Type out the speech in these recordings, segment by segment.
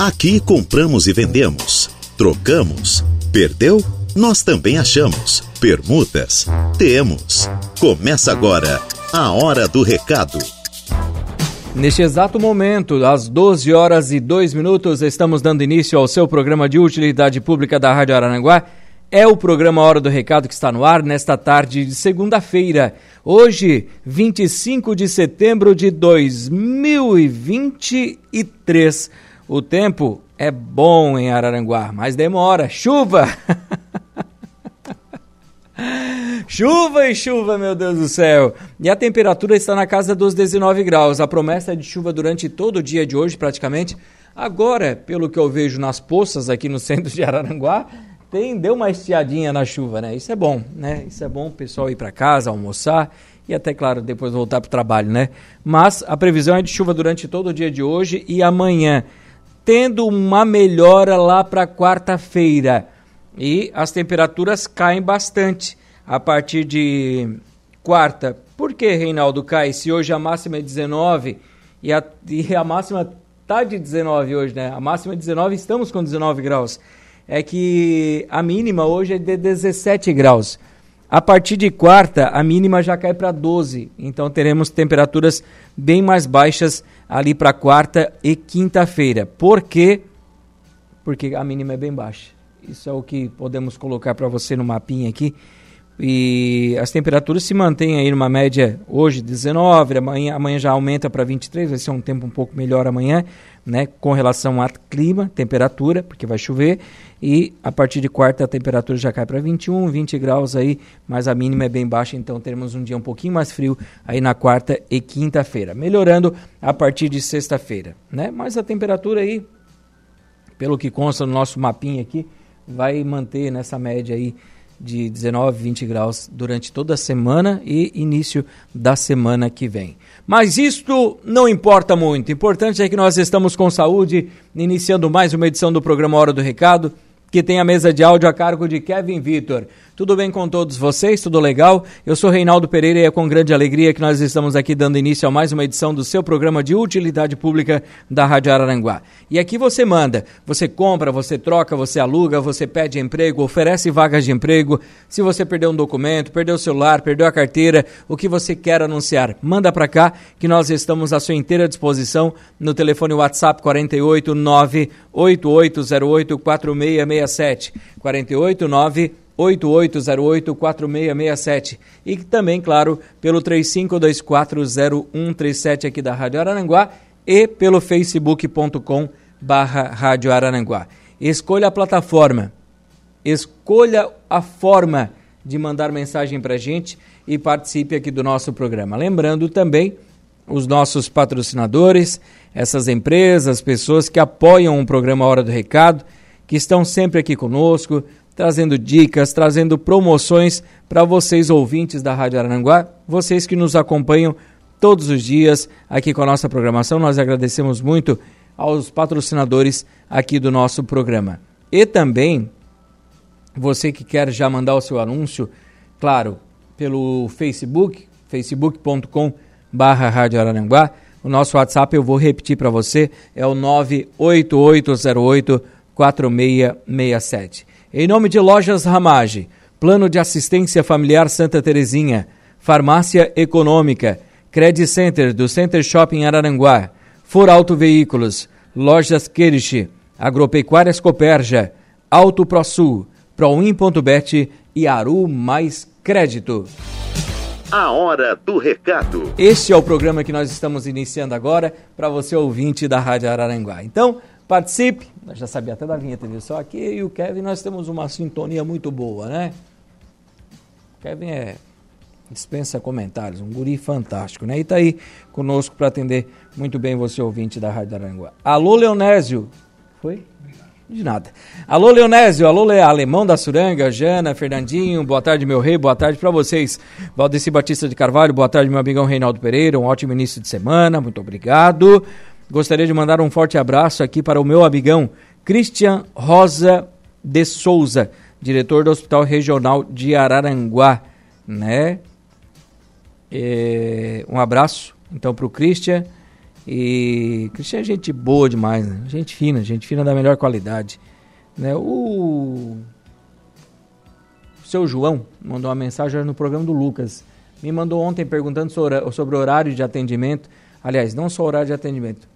Aqui compramos e vendemos, trocamos, perdeu? Nós também achamos. Permutas? Temos. Começa agora a Hora do Recado. Neste exato momento, às 12 horas e 2 minutos, estamos dando início ao seu programa de utilidade pública da Rádio Araranguá. É o programa Hora do Recado que está no ar nesta tarde de segunda-feira, hoje, 25 de setembro de 2023. O tempo é bom em Araranguá, mas demora. Chuva! chuva e chuva, meu Deus do céu! E a temperatura está na casa dos 19 graus. A promessa é de chuva durante todo o dia de hoje, praticamente. Agora, pelo que eu vejo nas poças aqui no centro de Araranguá, tem, deu uma estiadinha na chuva, né? Isso é bom, né? Isso é bom o pessoal ir para casa, almoçar e até, claro, depois voltar para o trabalho, né? Mas a previsão é de chuva durante todo o dia de hoje e amanhã tendo uma melhora lá para quarta-feira. E as temperaturas caem bastante a partir de quarta. Por que, Reinaldo, cai? Se hoje a máxima é 19 e a, e a máxima tá de 19 hoje, né? A máxima é 19, estamos com 19 graus. É que a mínima hoje é de 17 graus. A partir de quarta, a mínima já cai para 12. Então teremos temperaturas bem mais baixas ali para quarta e quinta-feira. Por quê? Porque a mínima é bem baixa. Isso é o que podemos colocar para você no mapinha aqui. E as temperaturas se mantêm aí numa média hoje 19, amanhã, amanhã já aumenta para 23, vai ser um tempo um pouco melhor amanhã, né, com relação ao clima, temperatura, porque vai chover, e a partir de quarta a temperatura já cai para 21, 20 graus aí, mas a mínima é bem baixa, então teremos um dia um pouquinho mais frio aí na quarta e quinta-feira, melhorando a partir de sexta-feira, né? Mas a temperatura aí, pelo que consta no nosso mapinha aqui, vai manter nessa média aí de 19, 20 graus durante toda a semana e início da semana que vem. Mas isto não importa muito. O importante é que nós estamos com saúde, iniciando mais uma edição do programa Hora do Recado que tem a mesa de áudio a cargo de Kevin Vitor. Tudo bem com todos vocês? Tudo legal? Eu sou Reinaldo Pereira e é com grande alegria que nós estamos aqui dando início a mais uma edição do seu programa de utilidade pública da Rádio Araranguá. E aqui você manda, você compra, você troca, você aluga, você pede emprego, oferece vagas de emprego. Se você perdeu um documento, perdeu o celular, perdeu a carteira, o que você quer anunciar, manda para cá que nós estamos à sua inteira disposição no telefone WhatsApp 48 98808 4667 48 9 8808-4667 e também, claro, pelo 35240137 aqui da Rádio Araranguá e pelo facebook.com barra Rádio Araranguá. Escolha a plataforma, escolha a forma de mandar mensagem para gente e participe aqui do nosso programa. Lembrando também os nossos patrocinadores, essas empresas, pessoas que apoiam o programa Hora do Recado, que estão sempre aqui conosco, trazendo dicas, trazendo promoções para vocês ouvintes da Rádio Arananguá, vocês que nos acompanham todos os dias aqui com a nossa programação. Nós agradecemos muito aos patrocinadores aqui do nosso programa. E também você que quer já mandar o seu anúncio, claro, pelo Facebook, facebook.com barra. O nosso WhatsApp eu vou repetir para você, é o 98808 4667. Em nome de Lojas Ramage, Plano de Assistência Familiar Santa Terezinha, Farmácia Econômica, Credit Center do Center Shopping Araranguá, For Auto Veículos, Lojas Queriche, Agropecuárias Coperja, Auto ProSul, Proin.bet e Aru Mais Crédito. A hora do recado. Este é o programa que nós estamos iniciando agora para você ouvinte da Rádio Araranguá. Então, Participe, nós já sabia até da vinheta, viu? Só eu e o Kevin nós temos uma sintonia muito boa, né? Kevin é dispensa comentários, um guri fantástico, né? E tá aí conosco para atender muito bem você ouvinte da Rádio Aranguá. Alô, Leonésio. Foi? De nada. Alô, Leonésio. Alô, Le... Alemão da Suranga, Jana, Fernandinho. Boa tarde, meu rei. Boa tarde para vocês. Valdeci Batista de Carvalho. Boa tarde, meu amigão Reinaldo Pereira. Um ótimo início de semana. Muito obrigado. Gostaria de mandar um forte abraço aqui para o meu amigão Christian Rosa de Souza, diretor do Hospital Regional de Araranguá, né? É, um abraço então para o Christian E Cristiano é gente boa demais, né? Gente fina, gente fina da melhor qualidade. Né? O... o seu João mandou uma mensagem no programa do Lucas. Me mandou ontem perguntando sobre o horário de atendimento. Aliás, não só horário de atendimento.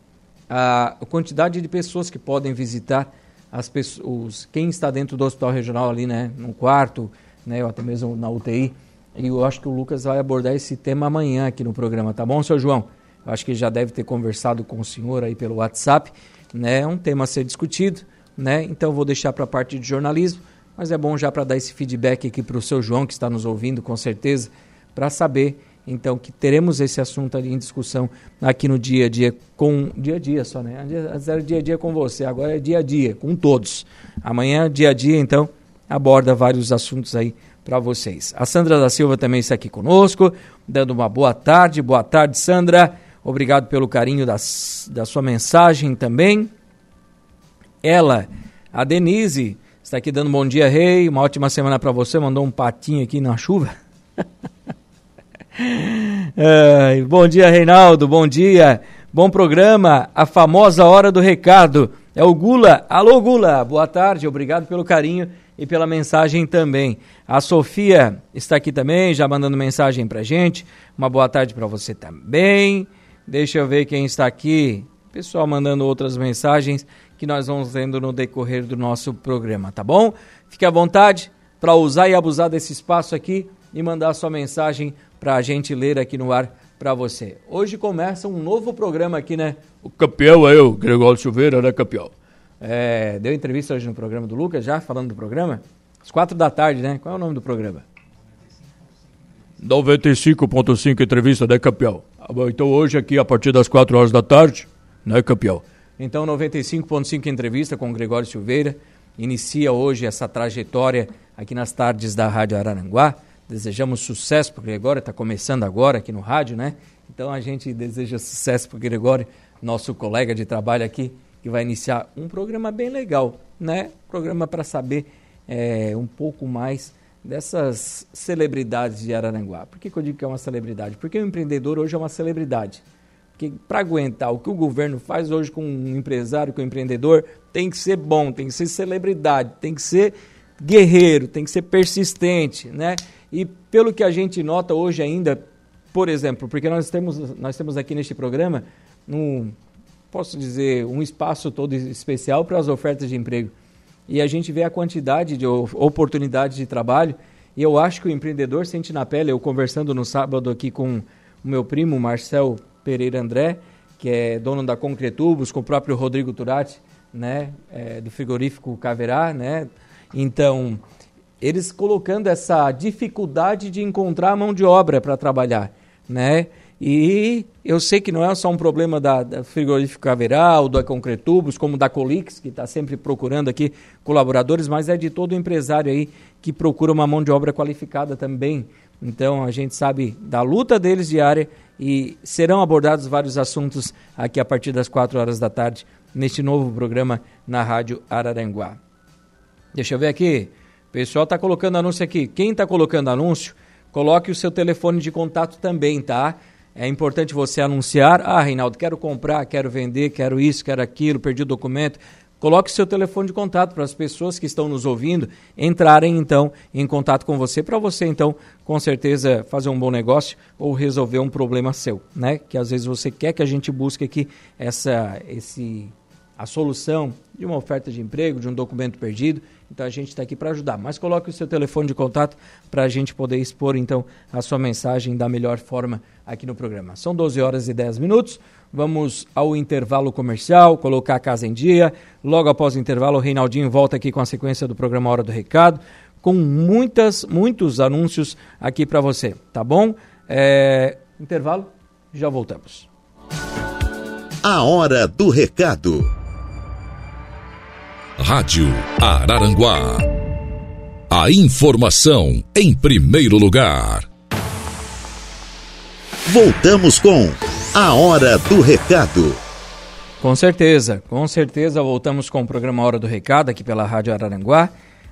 A quantidade de pessoas que podem visitar as pessoas, quem está dentro do hospital regional ali, né, no quarto, né, ou até mesmo na UTI. E eu acho que o Lucas vai abordar esse tema amanhã aqui no programa, tá bom, seu João? Eu acho que já deve ter conversado com o senhor aí pelo WhatsApp, né? É um tema a ser discutido, né? Então vou deixar para a parte de jornalismo, mas é bom já para dar esse feedback aqui para o seu João que está nos ouvindo, com certeza, para saber então que teremos esse assunto ali em discussão aqui no dia a dia com dia a dia só, né? Antes era dia a dia com você, agora é dia a dia com todos. Amanhã dia a dia então aborda vários assuntos aí para vocês. A Sandra da Silva também está aqui conosco, dando uma boa tarde. Boa tarde, Sandra. Obrigado pelo carinho das, da sua mensagem também. Ela, a Denise, está aqui dando bom dia, Rei. Uma ótima semana para você. Mandou um patinho aqui na chuva. Bom dia, Reinaldo. Bom dia. Bom programa. A famosa hora do recado. É o Gula. Alô, Gula. Boa tarde. Obrigado pelo carinho e pela mensagem também. A Sofia está aqui também, já mandando mensagem pra gente. Uma boa tarde para você também. Deixa eu ver quem está aqui. Pessoal mandando outras mensagens que nós vamos lendo no decorrer do nosso programa, tá bom? Fique à vontade para usar e abusar desse espaço aqui e mandar sua mensagem para a gente ler aqui no ar para você. Hoje começa um novo programa aqui, né? O campeão é eu, Gregório Silveira, né, campeão? É, deu entrevista hoje no programa do Lucas, já falando do programa? Às quatro da tarde, né? Qual é o nome do programa? 95.5 entrevista, né, campeão? Ah, então hoje aqui a partir das 4 horas da tarde, né, campeão? Então 95.5 entrevista com o Gregório Silveira inicia hoje essa trajetória aqui nas tardes da Rádio Araranguá. Desejamos sucesso para o Gregório, está começando agora aqui no rádio, né? Então a gente deseja sucesso para o Gregório, nosso colega de trabalho aqui, que vai iniciar um programa bem legal, né? Programa para saber é, um pouco mais dessas celebridades de Araranguá. Por que, que eu digo que é uma celebridade? Porque o empreendedor hoje é uma celebridade. Porque para aguentar o que o governo faz hoje com um empresário, com um empreendedor, tem que ser bom, tem que ser celebridade, tem que ser guerreiro, tem que ser persistente, né? E pelo que a gente nota hoje ainda, por exemplo, porque nós temos, nós temos aqui neste programa um, posso dizer, um espaço todo especial para as ofertas de emprego e a gente vê a quantidade de oportunidades de trabalho. E eu acho que o empreendedor sente na pele. Eu conversando no sábado aqui com o meu primo Marcel Pereira André, que é dono da Concretubos, com o próprio Rodrigo Turati, né, é, do frigorífico Caverá, né. Então, eles colocando essa dificuldade de encontrar mão de obra para trabalhar, né? E eu sei que não é só um problema da, da frigorífico Caveral, da Concretubos, como da Colix, que está sempre procurando aqui colaboradores, mas é de todo empresário aí que procura uma mão de obra qualificada também. Então a gente sabe da luta deles diária e serão abordados vários assuntos aqui a partir das 4 horas da tarde neste novo programa na Rádio Araranguá. Deixa eu ver aqui. O pessoal está colocando anúncio aqui. Quem está colocando anúncio, coloque o seu telefone de contato também, tá? É importante você anunciar: ah, Reinaldo, quero comprar, quero vender, quero isso, quero aquilo, perdi o documento. Coloque seu telefone de contato para as pessoas que estão nos ouvindo entrarem então em contato com você, para você então, com certeza, fazer um bom negócio ou resolver um problema seu, né? Que às vezes você quer que a gente busque aqui essa, esse, a solução de uma oferta de emprego, de um documento perdido então a gente está aqui para ajudar. Mas coloque o seu telefone de contato para a gente poder expor então a sua mensagem da melhor forma aqui no programa. São 12 horas e 10 minutos. Vamos ao intervalo comercial, colocar a casa em dia. Logo após o intervalo, o Reinaldinho volta aqui com a sequência do programa Hora do Recado, com muitas, muitos anúncios aqui para você, tá bom? É... Intervalo, já voltamos. A Hora do Recado. Rádio Araranguá. A informação em primeiro lugar. Voltamos com A Hora do Recado. Com certeza, com certeza voltamos com o programa Hora do Recado aqui pela Rádio Araranguá.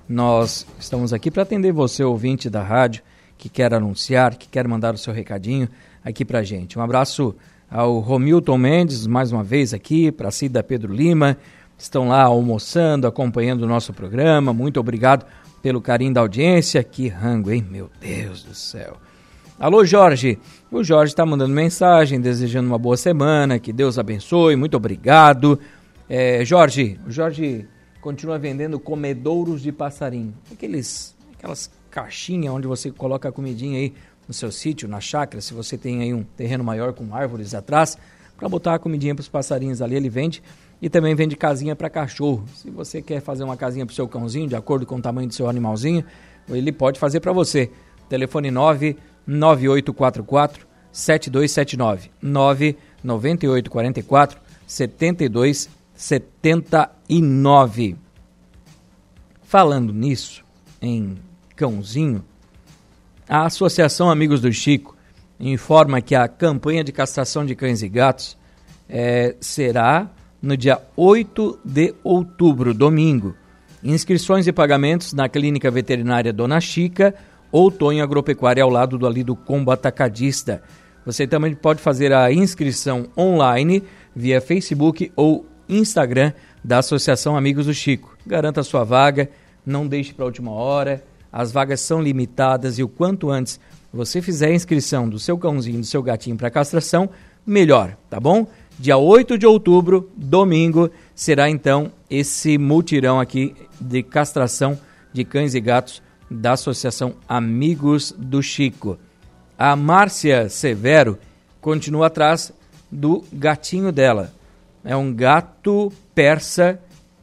Nós estamos aqui para atender você, ouvinte da rádio, que quer anunciar, que quer mandar o seu recadinho aqui para gente. Um abraço ao Romilton Mendes, mais uma vez aqui, para a Cida Pedro Lima, estão lá almoçando, acompanhando o nosso programa. Muito obrigado pelo carinho da audiência. Que rango, hein? Meu Deus do céu. Alô, Jorge. O Jorge está mandando mensagem, desejando uma boa semana, que Deus abençoe. Muito obrigado. É, Jorge, o Jorge continua vendendo comedouros de passarinho. Aqueles, aquelas caixinhas onde você coloca a comidinha aí no seu sítio, na chácara, se você tem aí um terreno maior com árvores atrás, para botar a comidinha para os passarinhos ali, ele vende e também vende casinha para cachorro. Se você quer fazer uma casinha para o seu cãozinho, de acordo com o tamanho do seu animalzinho, ele pode fazer para você. Telefone 99844 7279 99844 7279. Falando nisso, em cãozinho, a Associação Amigos do Chico informa que a campanha de castração de cães e gatos é, será no dia 8 de outubro, domingo. Inscrições e pagamentos na Clínica Veterinária Dona Chica ou Tonho Agropecuária ao lado do ali do Combo Atacadista. Você também pode fazer a inscrição online via Facebook ou Instagram da Associação Amigos do Chico. Garanta sua vaga, não deixe para a última hora. As vagas são limitadas e o quanto antes você fizer a inscrição do seu cãozinho, do seu gatinho para castração, melhor, tá bom? Dia 8 de outubro, domingo, será então esse mutirão aqui de castração de cães e gatos da Associação Amigos do Chico. A Márcia Severo continua atrás do gatinho dela. É um gato persa.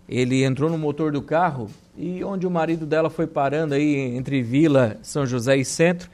Ele entrou no motor do carro e onde o marido dela foi parando aí entre Vila, São José e Centro,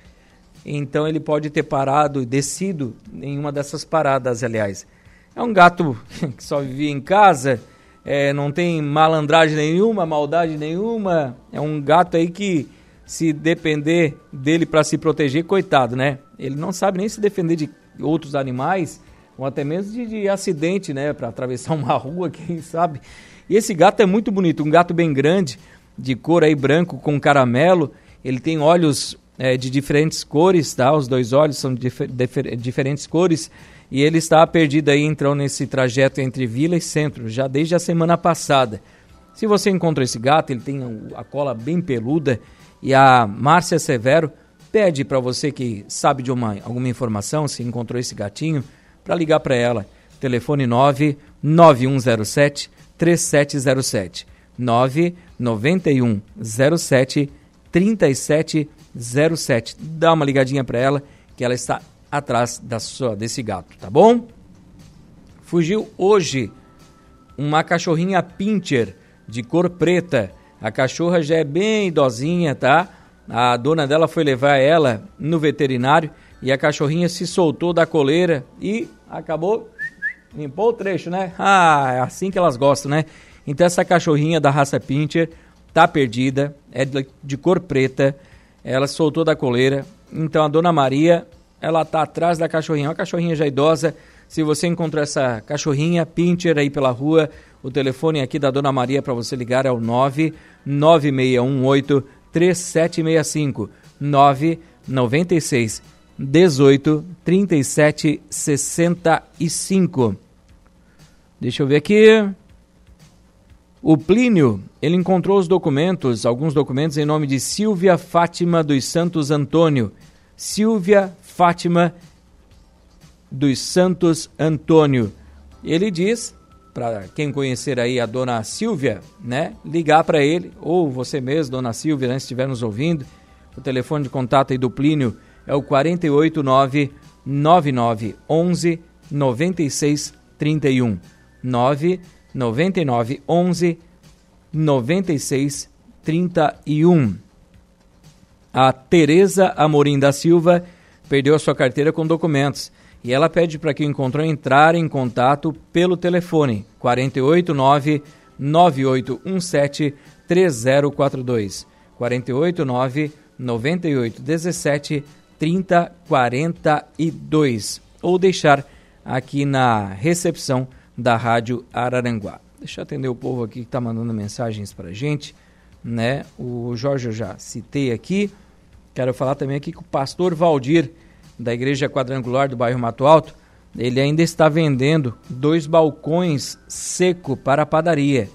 então ele pode ter parado e descido em uma dessas paradas, aliás. É um gato que só vivia em casa, é, não tem malandragem nenhuma, maldade nenhuma. É um gato aí que, se depender dele para se proteger, coitado, né? Ele não sabe nem se defender de outros animais, ou até mesmo de, de acidente, né? Para atravessar uma rua, quem sabe. E esse gato é muito bonito, um gato bem grande, de cor aí branco com caramelo. Ele tem olhos é, de diferentes cores, tá? Os dois olhos são de difer diferentes cores e ele está perdido aí, então, nesse trajeto entre vila e centro, já desde a semana passada. Se você encontra esse gato, ele tem a cola bem peluda e a Márcia Severo pede para você que sabe de uma, alguma informação, se encontrou esse gatinho, para ligar para ela. Telefone 99107 3707 99107 3707. Dá uma ligadinha para ela que ela está atrás da sua, desse gato, tá bom? Fugiu hoje uma cachorrinha pincher de cor preta. A cachorra já é bem idosinha, tá? A dona dela foi levar ela no veterinário e a cachorrinha se soltou da coleira e acabou limpou o trecho, né? Ah, é assim que elas gostam, né? Então essa cachorrinha da raça pincher tá perdida, é de, cor preta. Ela soltou da coleira. Então a dona Maria ela está atrás da cachorrinha, uma cachorrinha já idosa. Se você encontrou essa cachorrinha, pincher aí pela rua, o telefone aqui da Dona Maria para você ligar é o 99618 3765 996 18 37 65. Deixa eu ver aqui. O Plínio, ele encontrou os documentos, alguns documentos em nome de Silvia Fátima dos Santos Antônio. Silvia Fátima dos Santos Antônio. Ele diz, para quem conhecer aí a dona Silvia, né, ligar para ele, ou você mesmo, dona Silvia, né, se estiver nos ouvindo, o telefone de contato aí do Plínio é o 489 9911 9631 999 11 9631. A Tereza Amorim da Silva perdeu a sua carteira com documentos e ela pede para quem encontrou entrar em contato pelo telefone 489 9817 3042 489 9817 3042 ou deixar aqui na recepção da Rádio Araranguá. Deixa eu atender o povo aqui que está mandando mensagens para gente, né? O Jorge eu já citei aqui. Quero falar também aqui com o pastor Valdir, da Igreja Quadrangular do bairro Mato Alto, ele ainda está vendendo dois balcões seco para padaria.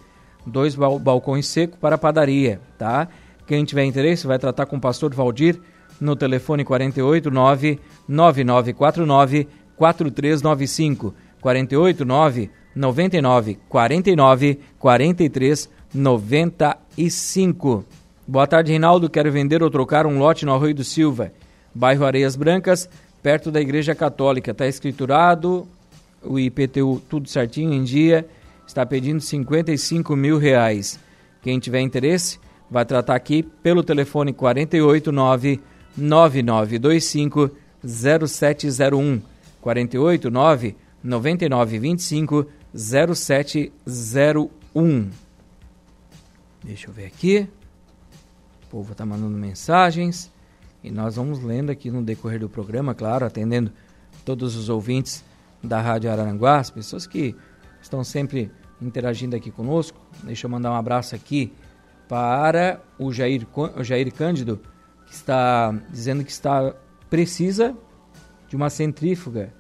Dois bal balcões seco para padaria, tá? Quem tiver interesse vai tratar com o pastor Valdir no telefone 489 9949 4395 489 99 49 43 95. Boa tarde, Reinaldo. Quero vender ou trocar um lote no Arroio do Silva, bairro Areias Brancas, perto da Igreja Católica. Está escriturado, o IPTU tudo certinho em dia. Está pedindo 55 mil reais. Quem tiver interesse, vai tratar aqui pelo telefone 489 9925 0701 489 9925 0701. Deixa eu ver aqui. Povo está mandando mensagens e nós vamos lendo aqui no decorrer do programa, claro, atendendo todos os ouvintes da Rádio Araranguá, as pessoas que estão sempre interagindo aqui conosco. Deixa eu mandar um abraço aqui para o Jair, o Jair Cândido, que está dizendo que está precisa de uma centrífuga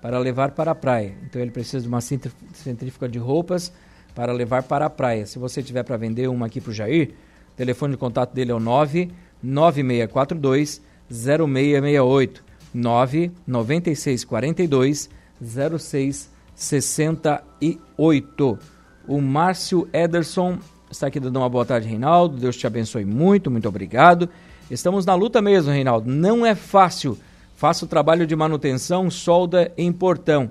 para levar para a praia. Então ele precisa de uma centrífuga de roupas para levar para a praia. Se você tiver para vender uma aqui para o Jair, o telefone de contato dele é o 99642 0668 99642 0668. O Márcio Ederson está aqui dando uma boa tarde, Reinaldo. Deus te abençoe muito, muito obrigado. Estamos na luta mesmo, Reinaldo. Não é fácil. Faço trabalho de manutenção, solda em portão.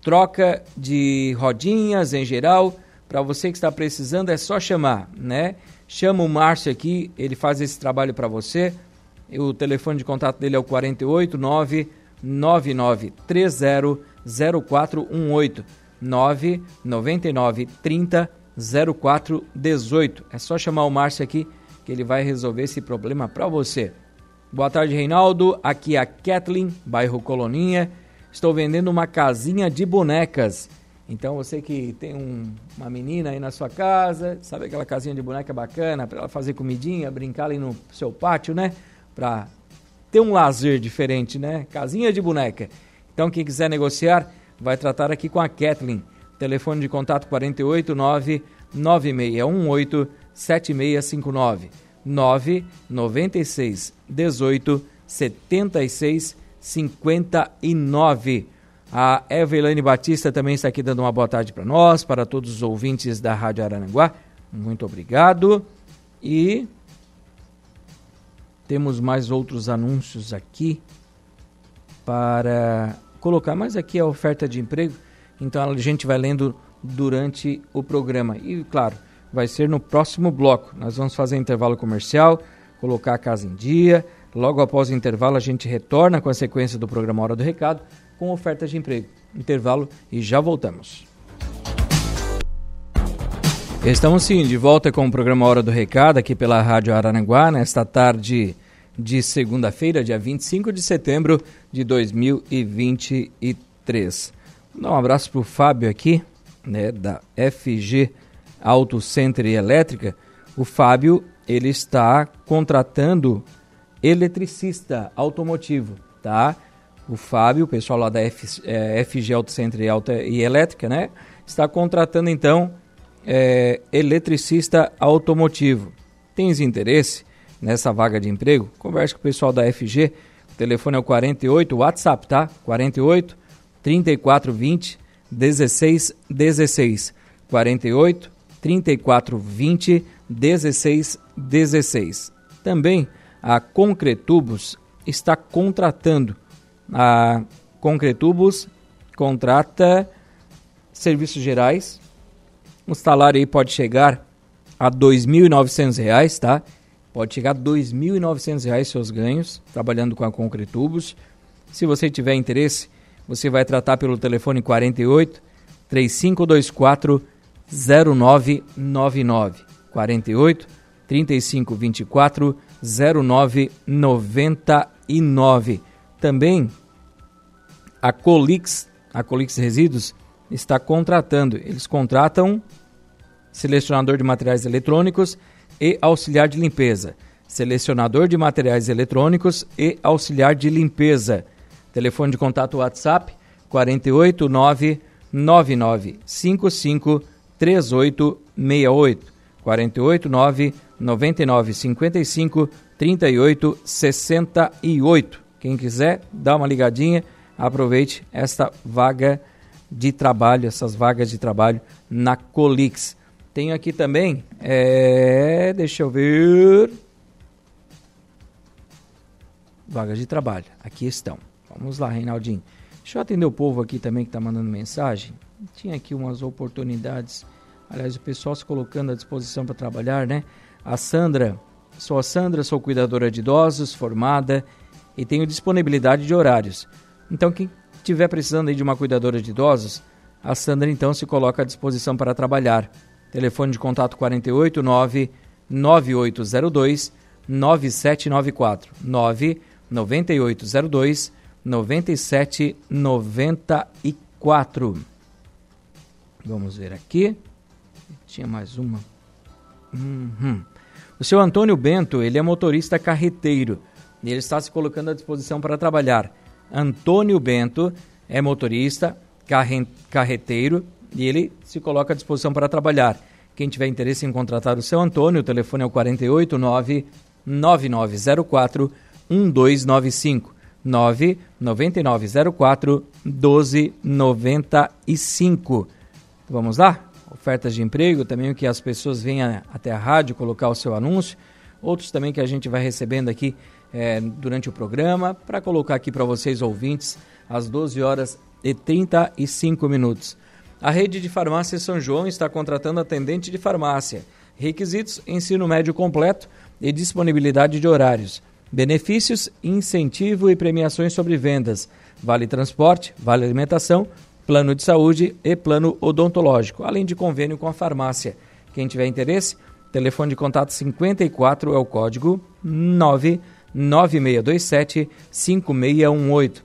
Troca de rodinhas em geral. Para você que está precisando, é só chamar, né? Chama o Márcio aqui, ele faz esse trabalho para você. O telefone de contato dele é o 489 9930 0418 999 30 0418. É só chamar o Márcio aqui que ele vai resolver esse problema para você. Boa tarde, Reinaldo. Aqui é a Kathleen, bairro Coloninha. Estou vendendo uma casinha de bonecas. Então você que tem um, uma menina aí na sua casa, sabe aquela casinha de boneca bacana para ela fazer comidinha, brincar ali no seu pátio, né? Para ter um lazer diferente, né? Casinha de boneca. Então quem quiser negociar, vai tratar aqui com a Kathleen. Telefone de contato 489 9618 7659 996 18 76 59. A Evelane Batista também está aqui dando uma boa tarde para nós, para todos os ouvintes da Rádio Arananguá. Muito obrigado. E temos mais outros anúncios aqui para colocar, mas aqui é a oferta de emprego, então a gente vai lendo durante o programa. E claro, vai ser no próximo bloco. Nós vamos fazer intervalo comercial, colocar a casa em dia. Logo após o intervalo, a gente retorna com a sequência do programa Hora do Recado com ofertas de emprego. Intervalo e já voltamos. Estamos sim de volta com o programa Hora do Recado aqui pela Rádio Araranguá nesta tarde de segunda-feira, dia 25 de setembro de 2023. Vou dar um abraço para o Fábio aqui, né, da FG Auto Center e Elétrica. O Fábio ele está contratando eletricista automotivo, tá? O Fábio, o pessoal lá da F, é, FG Auto Center e, Alta, e Elétrica, né? Está contratando então é, eletricista automotivo. Tens interesse nessa vaga de emprego? Converse com o pessoal da FG. O telefone é o 48, WhatsApp, tá? 48 3420 16 16. 48 3420 16 16. Também a Concretubos está contratando a Concretubos contrata serviços gerais. O salário aí pode chegar a R$ 2.900, tá? Pode chegar a R$ 2.900 seus ganhos trabalhando com a Concretubos. Se você tiver interesse, você vai tratar pelo telefone 48 3524 0999 48 3524 0999. Também a Colix, a Colix Resíduos, está contratando. Eles contratam selecionador de materiais eletrônicos e auxiliar de limpeza. Selecionador de materiais eletrônicos e auxiliar de limpeza. Telefone de contato WhatsApp 489 9955 3868 489 9955 3868. Quem quiser, dá uma ligadinha, aproveite esta vaga de trabalho, essas vagas de trabalho na Colix. Tenho aqui também, é, deixa eu ver, vagas de trabalho. Aqui estão. Vamos lá, Reinaldinho. Deixa eu atender o povo aqui também que está mandando mensagem. Tinha aqui umas oportunidades. Aliás, o pessoal se colocando à disposição para trabalhar, né? A Sandra, sou a Sandra, sou cuidadora de idosos, formada e tenho disponibilidade de horários. Então, quem estiver precisando de uma cuidadora de idosos, a Sandra então se coloca à disposição para trabalhar. Telefone de contato 489 9802 9794 99802 9794. Vamos ver aqui. Tinha mais uma. Uhum. O seu Antônio Bento, ele é motorista carreteiro e ele está se colocando à disposição para trabalhar. Antônio Bento é motorista carreteiro e ele se coloca à disposição para trabalhar. Quem tiver interesse em contratar o seu Antônio, o telefone é o 489 9904 1295 99904 1295. Vamos lá? Ofertas de emprego, também que as pessoas venham até a rádio colocar o seu anúncio. Outros também que a gente vai recebendo aqui é, durante o programa, para colocar aqui para vocês ouvintes, às 12 horas e 35 minutos. A rede de farmácia São João está contratando atendente de farmácia. Requisitos: ensino médio completo e disponibilidade de horários. Benefícios, incentivo e premiações sobre vendas. Vale transporte, vale alimentação, plano de saúde e plano odontológico, além de convênio com a farmácia. Quem tiver interesse, telefone de contato 54 é o código 99627 5618.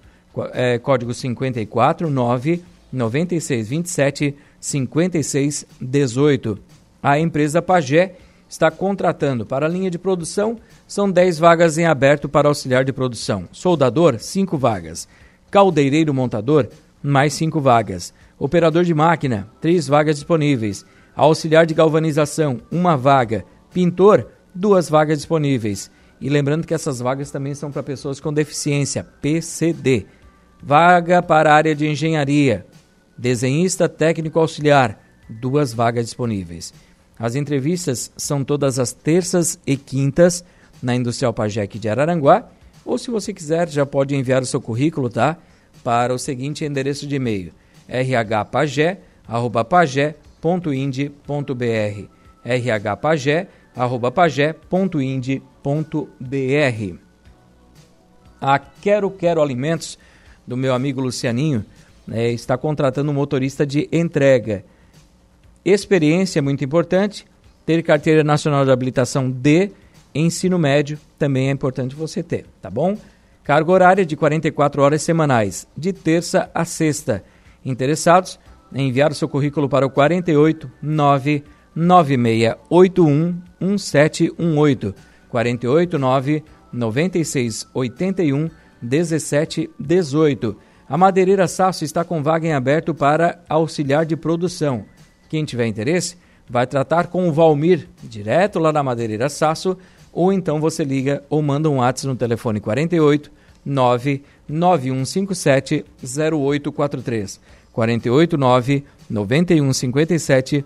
É, código 54 9 9627 5618. A empresa Pagé está contratando para a linha de produção, são 10 vagas em aberto para auxiliar de produção. Soldador, 5 vagas. Caldeireiro montador, mais 5 vagas. Operador de máquina, 3 vagas disponíveis. Auxiliar de galvanização, 1 vaga. Pintor, 2 vagas disponíveis. E lembrando que essas vagas também são para pessoas com deficiência, PCD. Vaga para a área de engenharia. Desenhista técnico auxiliar, duas vagas disponíveis. As entrevistas são todas as terças e quintas na Industrial Pajec de Araranguá, ou se você quiser, já pode enviar o seu currículo, tá? Para o seguinte endereço de e-mail: rhpagé@pagé.ind.br. rhpagé@pagé.ind.br. A Quero Quero Alimentos do meu amigo Lucianinho né, está contratando um motorista de entrega. Experiência é muito importante. Ter carteira nacional de habilitação D, ensino médio também é importante você ter, tá bom? Carga horária de 44 horas semanais, de terça a sexta. Interessados? Enviar o seu currículo para o 48 9 9681 1718. 48 9 9681 1718. A Madeireira Sasso está com vaga em aberto para auxiliar de produção. Quem tiver interesse, vai tratar com o Valmir, direto lá na Madeireira Sasso, ou então você liga ou manda um WhatsApp no telefone 48 99157 0843. 489 9157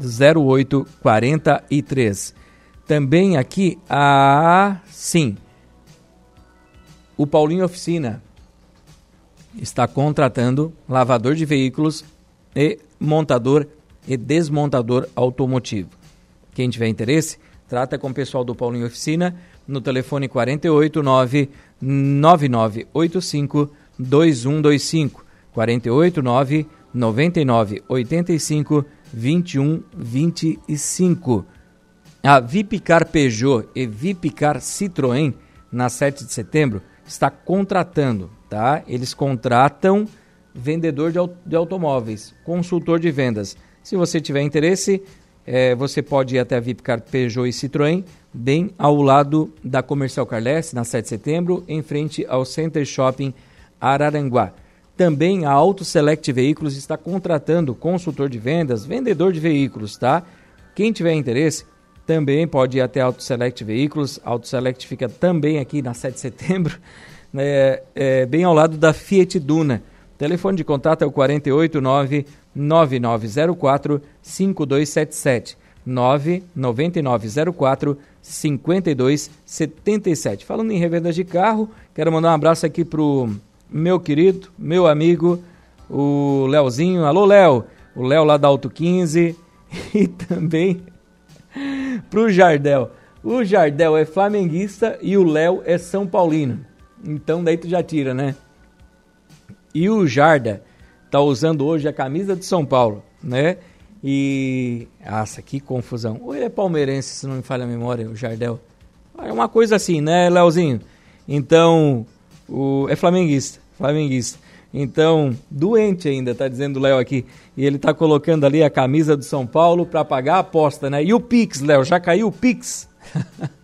0843. Também aqui a sim. O Paulinho Oficina está contratando lavador de veículos e montador e desmontador automotivo. Quem tiver interesse, trata com o pessoal do Paulinho Oficina no telefone 489 9985 2125 489 9985 2125. A Vipicar Peugeot e Vipicar Citroën na 7 de setembro está contratando tá? Eles contratam vendedor de, de automóveis, consultor de vendas. Se você tiver interesse, é, você pode ir até a Vipcar Peugeot e Citroën, bem ao lado da Comercial Carles, na 7 de setembro, em frente ao Center Shopping Araranguá. Também a Auto Select Veículos está contratando consultor de vendas, vendedor de veículos, tá? Quem tiver interesse, também pode ir até Auto Select Veículos. Auto Select fica também aqui na 7 de setembro, né, é, bem ao lado da Fiat Duna. O telefone de contato é o 489 9904 5277 99904 5277. Falando em revendas de carro, quero mandar um abraço aqui pro meu querido, meu amigo, o Leozinho. Alô, Léo! O Léo lá da Auto 15 e também pro Jardel. O Jardel é flamenguista e o Léo é São Paulino. Então daí tu já tira, né? E o Jarda tá usando hoje a camisa de São Paulo, né? E. Nossa, que confusão. Ou ele é palmeirense, se não me falha a memória, o Jardel. É uma coisa assim, né, Leozinho? Então, o... é flamenguista. Flamenguista. Então, doente ainda, tá dizendo o Léo aqui. E ele tá colocando ali a camisa do São Paulo para pagar a aposta, né? E o Pix, Léo, já caiu o Pix?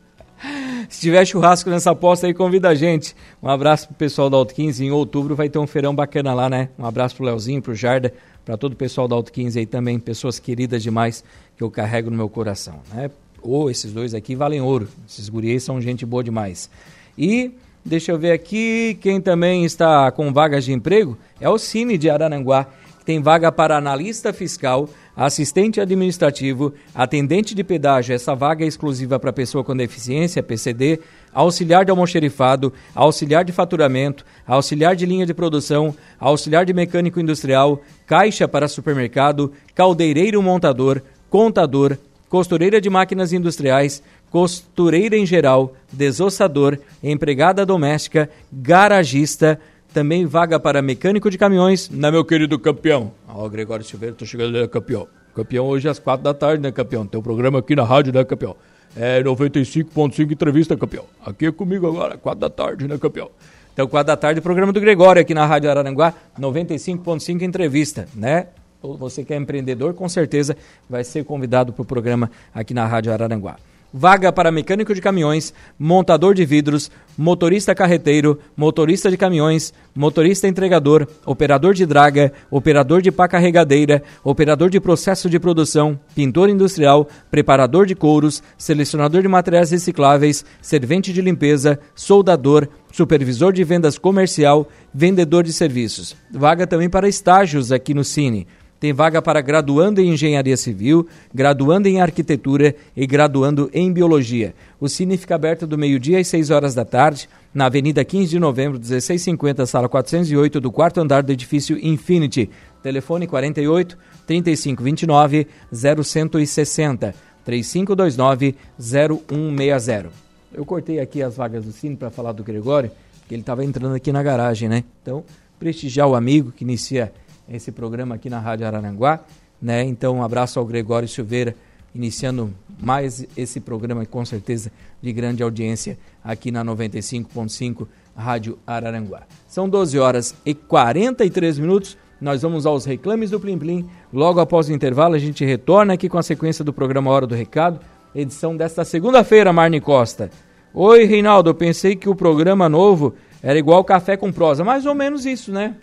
Se tiver churrasco nessa aposta aí, convida a gente. Um abraço pro pessoal da Auto 15. Em outubro vai ter um feirão bacana lá, né? Um abraço pro Leozinho, pro Jarda, para todo o pessoal da Auto 15 aí também, pessoas queridas demais que eu carrego no meu coração, né? Ou oh, esses dois aqui valem ouro. Esses gurias são gente boa demais. E Deixa eu ver aqui, quem também está com vagas de emprego é o Cine de Araranguá, que tem vaga para analista fiscal, assistente administrativo, atendente de pedágio, essa vaga é exclusiva para pessoa com deficiência, PCD, auxiliar de almoxerifado, auxiliar de faturamento, auxiliar de linha de produção, auxiliar de mecânico industrial, caixa para supermercado, caldeireiro montador, contador, costureira de máquinas industriais, costureira em geral, desossador, empregada doméstica, garagista, também vaga para mecânico de caminhões, na meu querido campeão. Ó, oh, Gregório Silveira, tô chegando ali, campeão. Campeão hoje às quatro da tarde, né, campeão? Tem um programa aqui na rádio, né, campeão? É 95.5 entrevista, campeão. Aqui é comigo agora, quatro da tarde, né, campeão? Então, quatro da tarde, programa do Gregório aqui na Rádio Araranguá, 95.5 entrevista, né? Você que é empreendedor, com certeza vai ser convidado para o programa aqui na Rádio Araranguá vaga para mecânico de caminhões, montador de vidros, motorista carreteiro, motorista de caminhões, motorista entregador, operador de draga, operador de pá carregadeira, operador de processo de produção, pintor industrial, preparador de couros, selecionador de materiais recicláveis, servente de limpeza, soldador, supervisor de vendas comercial, vendedor de serviços. Vaga também para estágios aqui no Cine. Tem vaga para graduando em engenharia civil, graduando em arquitetura e graduando em biologia. O Cine fica aberto do meio-dia às 6 horas da tarde, na Avenida 15 de Novembro, 1650, sala 408, do quarto andar do edifício Infinity. Telefone 48 3529 0160 3529 0160. Eu cortei aqui as vagas do Cine para falar do Gregório, que ele estava entrando aqui na garagem, né? Então, prestigiar o amigo que inicia esse programa aqui na Rádio Araranguá. Né? Então, um abraço ao Gregório Silveira, iniciando mais esse programa, com certeza, de grande audiência aqui na 95.5 Rádio Araranguá. São 12 horas e 43 minutos. Nós vamos aos reclames do Plim Plim. Logo após o intervalo, a gente retorna aqui com a sequência do programa Hora do Recado, edição desta segunda-feira, Marne Costa. Oi, Reinaldo, eu pensei que o programa novo era igual café com prosa. Mais ou menos isso, né?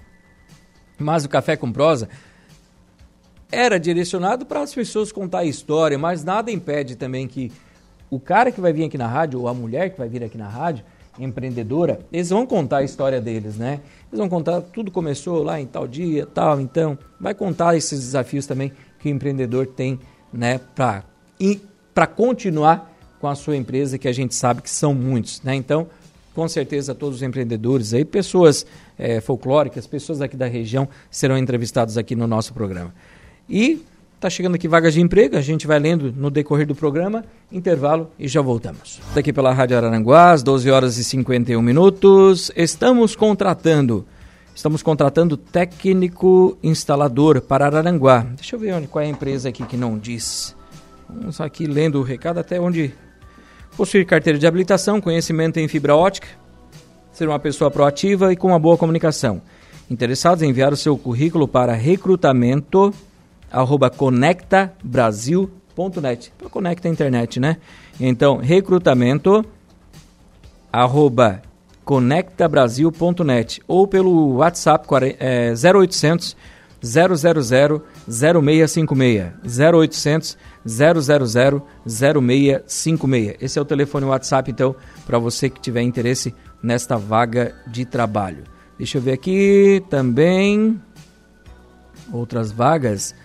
Mas o Café com Prosa era direcionado para as pessoas contar a história, mas nada impede também que o cara que vai vir aqui na rádio, ou a mulher que vai vir aqui na rádio, empreendedora, eles vão contar a história deles, né? Eles vão contar, tudo começou lá em tal dia, tal, então, vai contar esses desafios também que o empreendedor tem, né, para continuar com a sua empresa, que a gente sabe que são muitos, né? Então, com certeza todos os empreendedores aí, pessoas é, folclóricas, pessoas aqui da região serão entrevistados aqui no nosso programa. E está chegando aqui vagas de emprego, a gente vai lendo no decorrer do programa, intervalo e já voltamos. Daqui pela Rádio Araranguá, às 12 horas e 51 minutos, estamos contratando, estamos contratando técnico instalador para Araranguá. Deixa eu ver onde, qual é a empresa aqui que não diz. Vamos aqui lendo o recado até onde Possuir carteira de habilitação, conhecimento em fibra ótica, ser uma pessoa proativa e com uma boa comunicação. Interessados em enviar o seu currículo para recrutamento arroba conectabrasil.net. Conecta a internet, né? Então, recrutamento arroba conectabrasil.net ou pelo WhatsApp é, 0800 000 0656 0800 000 0656. Esse é o telefone WhatsApp então para você que tiver interesse nesta vaga de trabalho. Deixa eu ver aqui também outras vagas.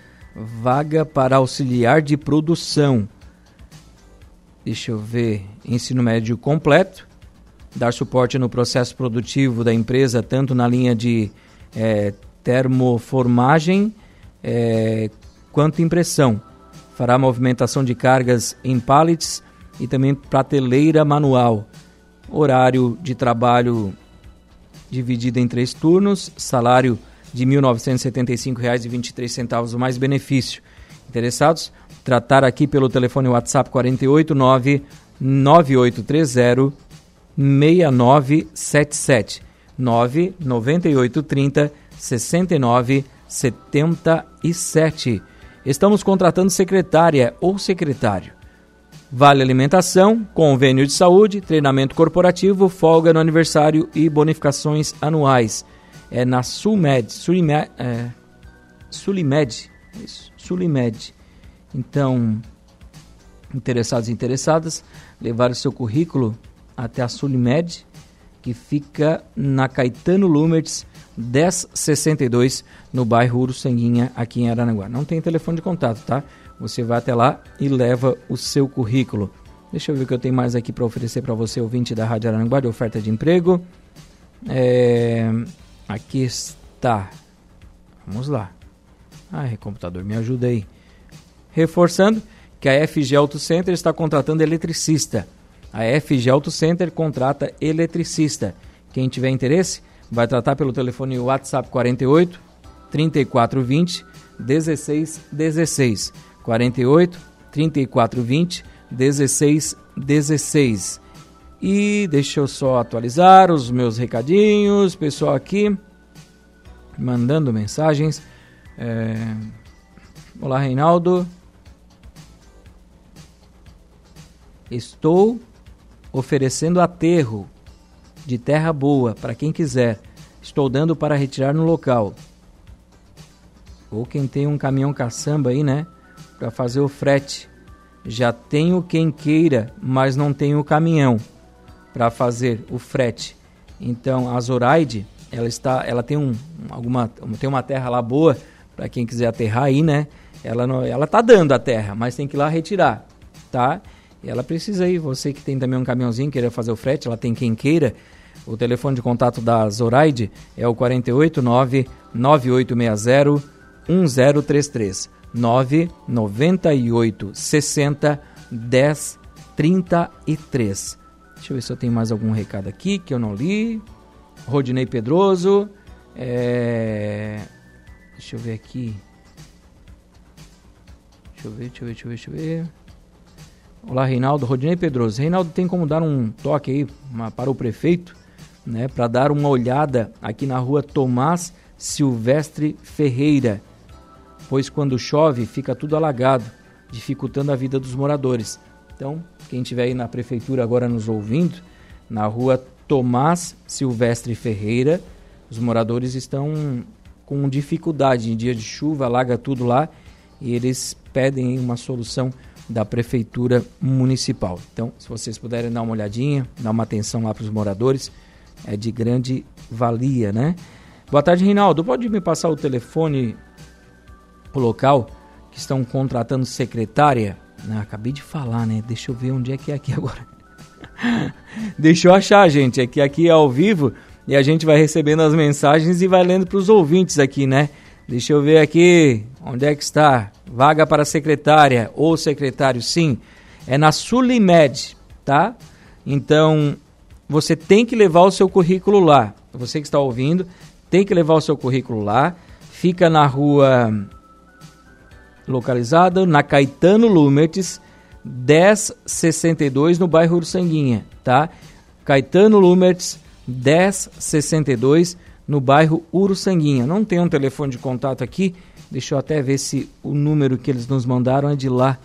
Vaga para auxiliar de produção. Deixa eu ver, ensino médio completo dar suporte no processo produtivo da empresa, tanto na linha de é, termoformagem é, quanto impressão. Fará movimentação de cargas em pallets e também prateleira manual. Horário de trabalho dividido em três turnos, salário de R$ 1.975,23 mais benefício. Interessados? Tratar aqui pelo telefone WhatsApp 489 9830 6977 99830 6977. Estamos contratando secretária ou secretário. Vale alimentação, convênio de saúde, treinamento corporativo, folga no aniversário e bonificações anuais. É na Sulmed, Sulimed, é, Sulimed, Sulimed. Então, interessados e interessadas, levar o seu currículo até a Sulimed, que fica na Caetano Lumertz 1062, no bairro Uruçanguinha, aqui em Aranaguá. Não tem telefone de contato, tá? Você vai até lá e leva o seu currículo. Deixa eu ver o que eu tenho mais aqui para oferecer para você, ouvinte da Rádio Aranaguá, de oferta de emprego. É... Aqui está. Vamos lá. Ai, computador, me ajuda aí. Reforçando que a FG Auto Center está contratando eletricista. A FG Auto Center contrata eletricista. Quem tiver interesse, vai tratar pelo telefone WhatsApp 48 3420 1616. 48 3420 1616. E deixa eu só atualizar os meus recadinhos, pessoal aqui mandando mensagens. É... Olá, Reinaldo. Estou oferecendo aterro de terra boa para quem quiser. Estou dando para retirar no local. Ou quem tem um caminhão caçamba aí, né? Para fazer o frete. Já tenho quem queira, mas não tenho o caminhão para fazer o frete. Então a Zoraide, ela está, ela tem um alguma tem uma terra lá boa para quem quiser aterrar aí, né? Ela não, ela tá dando a terra, mas tem que ir lá retirar, tá? E ela precisa ir, você que tem também um caminhãozinho, queira fazer o frete, ela tem quem queira. O telefone de contato da Zoraide é o 489 9860 1033 998 60 10 33. Deixa eu ver se eu tenho mais algum recado aqui que eu não li. Rodinei Pedroso. É... Deixa eu ver aqui. Deixa eu ver, deixa eu ver, deixa eu ver, deixa eu ver. Olá, Reinaldo. Rodinei Pedroso. Reinaldo, tem como dar um toque aí para o prefeito, né, para dar uma olhada aqui na rua Tomás Silvestre Ferreira, pois quando chove fica tudo alagado, dificultando a vida dos moradores. Então, quem estiver aí na prefeitura agora nos ouvindo, na rua Tomás Silvestre Ferreira, os moradores estão com dificuldade em dia de chuva, alaga tudo lá e eles pedem uma solução da Prefeitura Municipal. Então, se vocês puderem dar uma olhadinha, dar uma atenção lá para os moradores, é de grande valia, né? Boa tarde, Reinaldo. Pode me passar o telefone, o local que estão contratando secretária? Ah, acabei de falar, né? Deixa eu ver onde é que é aqui agora. Deixa eu achar, gente. É que aqui é ao vivo e a gente vai recebendo as mensagens e vai lendo para os ouvintes aqui, né? Deixa eu ver aqui, onde é que está? Vaga para secretária ou secretário, sim. É na Sulimed, tá? Então, você tem que levar o seu currículo lá. Você que está ouvindo, tem que levar o seu currículo lá. Fica na rua localizada na Caetano Lumertes, 1062, no bairro Ursanguinha, tá? Caetano Lumertes, 1062, no bairro Uruçanguinha. Não tem um telefone de contato aqui, deixa eu até ver se o número que eles nos mandaram é de lá,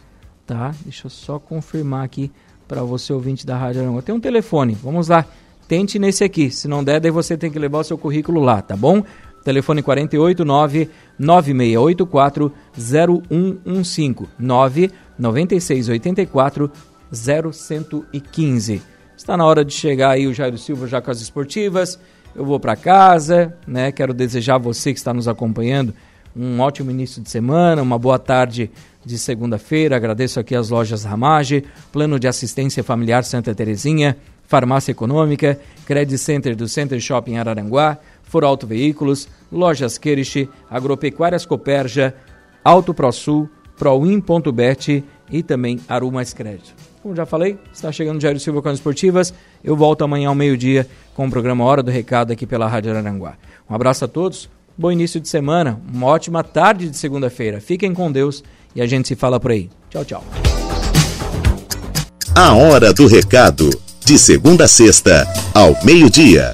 tá? Deixa eu só confirmar aqui para você ouvinte da Rádio Aranguá. Tem um telefone, vamos lá. tente nesse aqui. Se não der, daí você tem que levar o seu currículo lá, tá bom? Telefone 489 9684 0115 99684 0115. Está na hora de chegar aí o Jairo Silva já com as esportivas. Eu vou para casa, né? Quero desejar a você que está nos acompanhando um ótimo início de semana, uma boa tarde de segunda-feira. Agradeço aqui as lojas Ramage, Plano de Assistência Familiar Santa Terezinha, Farmácia Econômica, Credit Center do Center Shopping Araranguá, For Auto Veículos, Lojas Queriche, Agropecuárias Coperja, Auto ProSul, Proin.bet e também Arumas Crédito. Como já falei, está chegando Jairo Silva com as esportivas. Eu volto amanhã ao meio-dia com o programa Hora do Recado aqui pela Rádio Araranguá. Um abraço a todos, bom início de semana, uma ótima tarde de segunda-feira. Fiquem com Deus e a gente se fala por aí. Tchau, tchau. A Hora do Recado, de segunda a sexta, ao meio-dia.